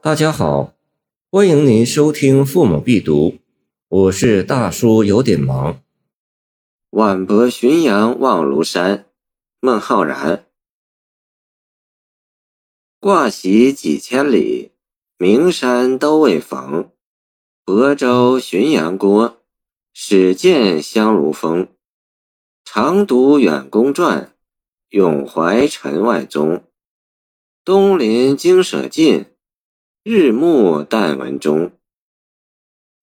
大家好，欢迎您收听《父母必读》，我是大叔，有点忙。晚泊浔阳望庐山，孟浩然。挂席几千里，名山都未逢。亳州浔阳郭，始见香炉峰。常读远公传，永怀陈外宗。东临精舍近。日暮但闻钟。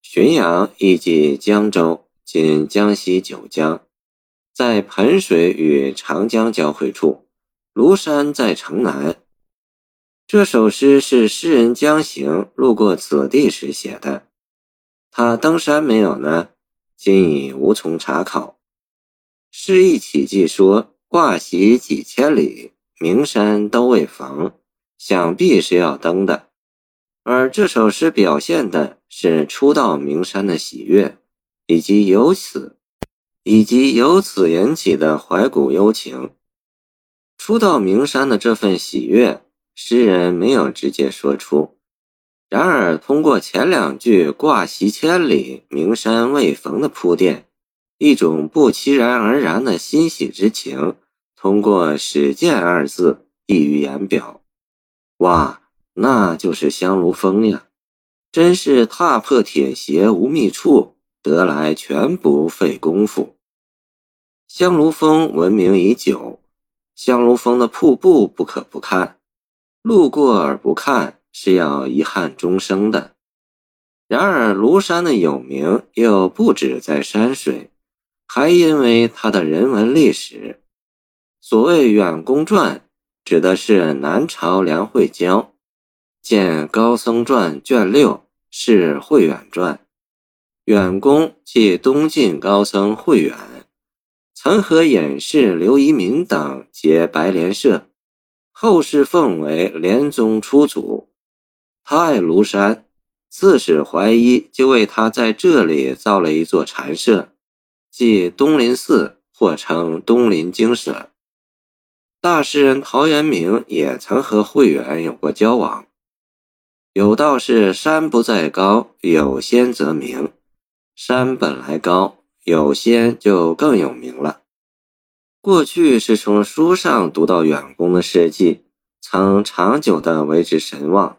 浔阳亦即江州，今江西九江，在彭水与长江交汇处。庐山在城南。这首诗是诗人江行路过此地时写的。他登山没有呢？今已无从查考。诗一起即说：“挂席几千里，名山都未逢。”想必是要登的。而这首诗表现的是初到名山的喜悦，以及由此，以及由此引起的怀古幽情。初到名山的这份喜悦，诗人没有直接说出。然而，通过前两句“挂席千里，名山未逢”的铺垫，一种不期然而然的欣喜之情，通过“始见”二字溢于言表。哇！那就是香炉峰呀，真是踏破铁鞋无觅处，得来全不费工夫。香炉峰闻名已久，香炉峰的瀑布不可不看，路过而不看是要遗憾终生的。然而庐山的有名又不止在山水，还因为它的人文历史。所谓远公传，指的是南朝梁惠郊。见《高僧传》卷六，是慧远传。远公即东晋高僧慧远，曾和隐士刘遗民等结白莲社，后世奉为莲宗初祖。他爱庐山，刺史怀一就为他在这里造了一座禅社，即东林寺，或称东林精舍。大诗人陶渊明也曾和慧远有过交往。有道是山不在高，有仙则名。山本来高，有仙就更有名了。过去是从书上读到远公的事迹，曾长久的为之神往。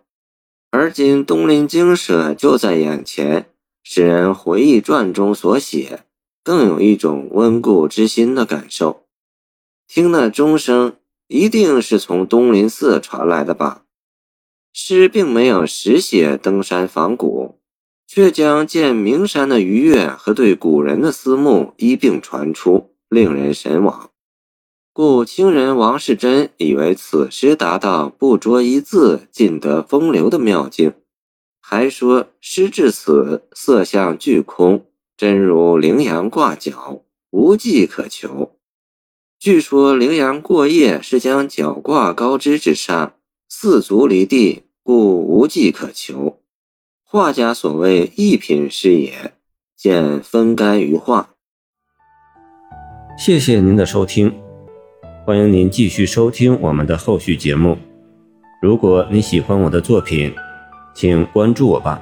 而今东林精舍就在眼前，使人回忆传中所写，更有一种温故知新的感受。听那钟声，一定是从东林寺传来的吧？诗并没有实写登山访古，却将见名山的愉悦和对古人的思慕一并传出，令人神往。故清人王世贞以为此诗达到不着一字尽得风流的妙境，还说诗至此色相俱空，真如羚羊挂角，无迹可求。据说羚羊过夜是将角挂高枝之上，四足离地。故无迹可求，画家所谓一品是也。见分干于画。谢谢您的收听，欢迎您继续收听我们的后续节目。如果你喜欢我的作品，请关注我吧。